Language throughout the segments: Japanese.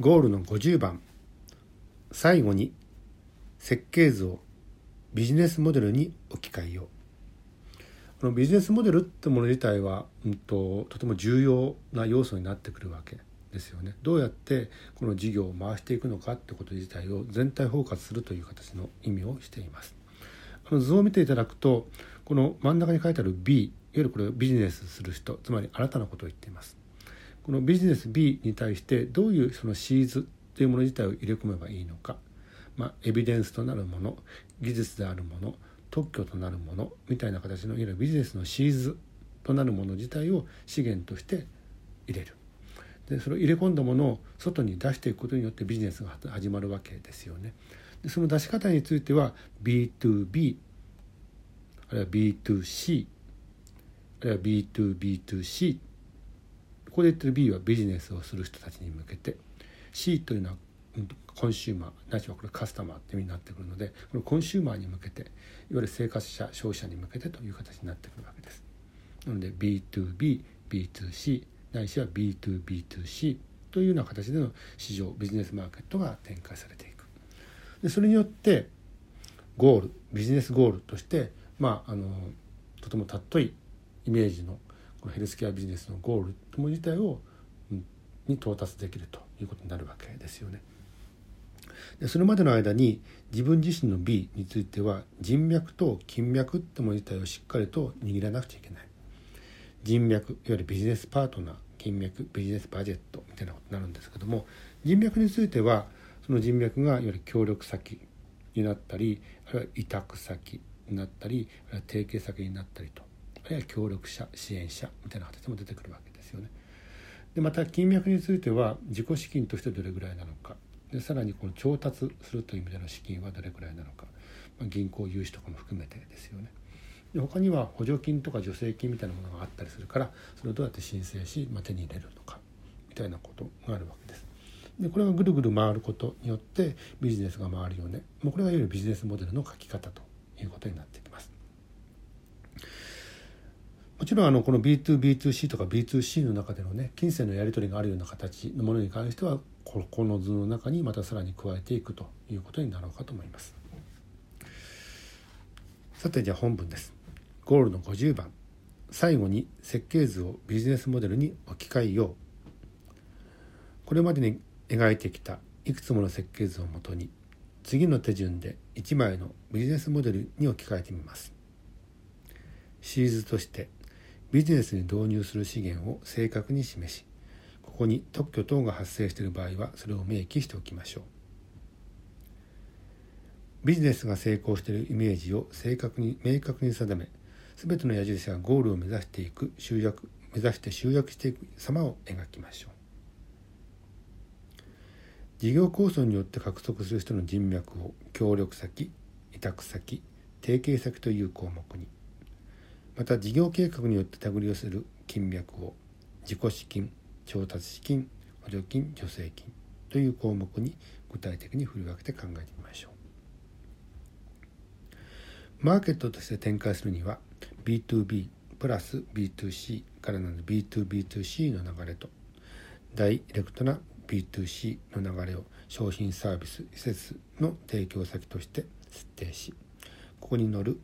ゴールの50番。最後に設計図をビジネスモデルに置き換えよう。このビジネスモデルってもの自体は、うんと、とても重要な要素になってくるわけですよね。どうやってこの事業を回していくのかってこと自体を全体包括するという形の意味をしています。あの図を見ていただくとこの真ん中に書いてある B いわゆるこれビジネスする人つまりあなたのことを言っています。このビジネス B に対してどういうそのシーズというもの自体を入れ込めばいいのか、まあ、エビデンスとなるもの技術であるもの特許となるものみたいな形のいわゆるビジネスのシーズとなるもの自体を資源として入れる。でそれを入れ込んだものを外に出していくことによってビジネスが始まるわけですよね。でその出し方については B2B あるいは B2C あるいは B2B2C ここで言ってる B はビジネスをする人たちに向けて C というのはコンシューマーないしはこれカスタマーって意味になってくるのでこのコンシューマーに向けていわゆる生活者消費者に向けてという形になってくるわけです。なので B2B B2C ないしは B2B2C というような形での市場ビジネスマーケットが展開されていく。でそれによってゴールビジネスゴールとしてまああのとても尊いイメージのヘルスケアビジネスのゴールとも自体を、に到達できるということになるわけですよね。でそれまでの間に自分自身の B については人脈と金脈ってもの自体をしっかりと握らなくちゃいけない。人脈いわゆるビジネスパートナー金脈ビジネスバジェットみたいなことになるんですけども人脈についてはその人脈がいわゆる協力先になったりあるいは委託先になったりあるいは提携先になったりとあるいは協力者支援者みたいな形も出てくるわけですよね。でまた金脈については自己資金としてどれぐらいなのかでさらにこの調達するという意味での資金はどれぐらいなのか、まあ、銀行融資とかも含めてですよね。で他には補助金とか助成金みたいなものがあったりするからそれをどうやって申請し、まあ、手に入れるのかみたいなことがあるわけです。でこれがぐるぐる回ることによってビジネスが回るよねもうこれがいわゆるビジネスモデルの書き方ということになってきます。もちろんあのこの B2B2C とか B2C の中でのね金銭のやり取りがあるような形のものに関してはここの図の中にまたさらに加えていくということになろうかと思います。さてじゃあ本文です。ゴールの50番最後に設計図をビジネスモデルに置き換えようこれまでに描いてきたいくつもの設計図をもとに次の手順で1枚のビジネスモデルに置き換えてみますシリーズとしてビジネスに導入する資源を正確に示しここに特許等が発生している場合はそれを明記しておきましょう。ビジネスが成功しているイメージを正確に明確に定め全ての矢印がゴールを目指していく集約目指して集約していく様を描きましょう。事業構想によって獲得する人の人脈を協力先委託先提携先という項目にまた事業計画によって手繰り寄せる金脈を自己資金調達資金補助金助成金という項目に具体的に振り分けて考えてみましょう。マーケットとして展開するには B2B プラス B2C からなる B2B2C の流れとダイレクトな B2C の流れを商品サービス施設の提供先として設定しここに乗る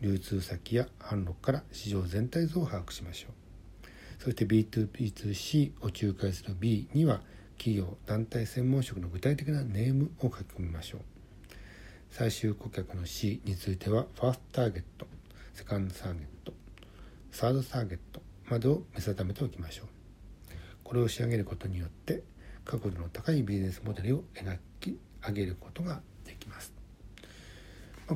流通先や販路から市場全体像を把握しましょう。そして B2B2C を仲介する B には企業団体専門職の具体的なネームを書き込みましょう。最終顧客の C についてはファーストターゲットセカンドターゲットサードターゲットまでを見定めておきましょう。これを仕上げることによって角度の高いビジネスモデルを描き上げることができます。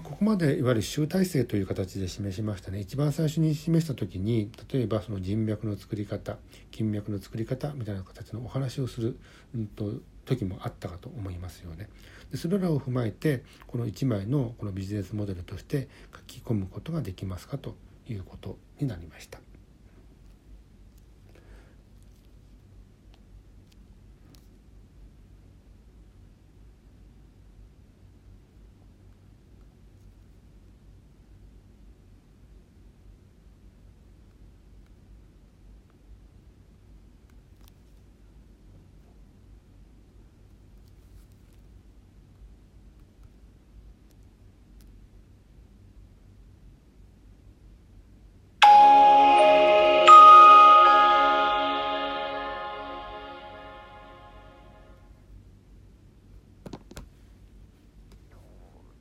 ここまでいわゆる集大成という形で示しましたね一番最初に示した時に例えばその人脈の作り方金脈の作り方みたいな形のお話をする、うんと、時もあったかと思いますよね。でそれらを踏まえてこの1枚のこのビジネスモデルとして書き込むことができますかということになりました。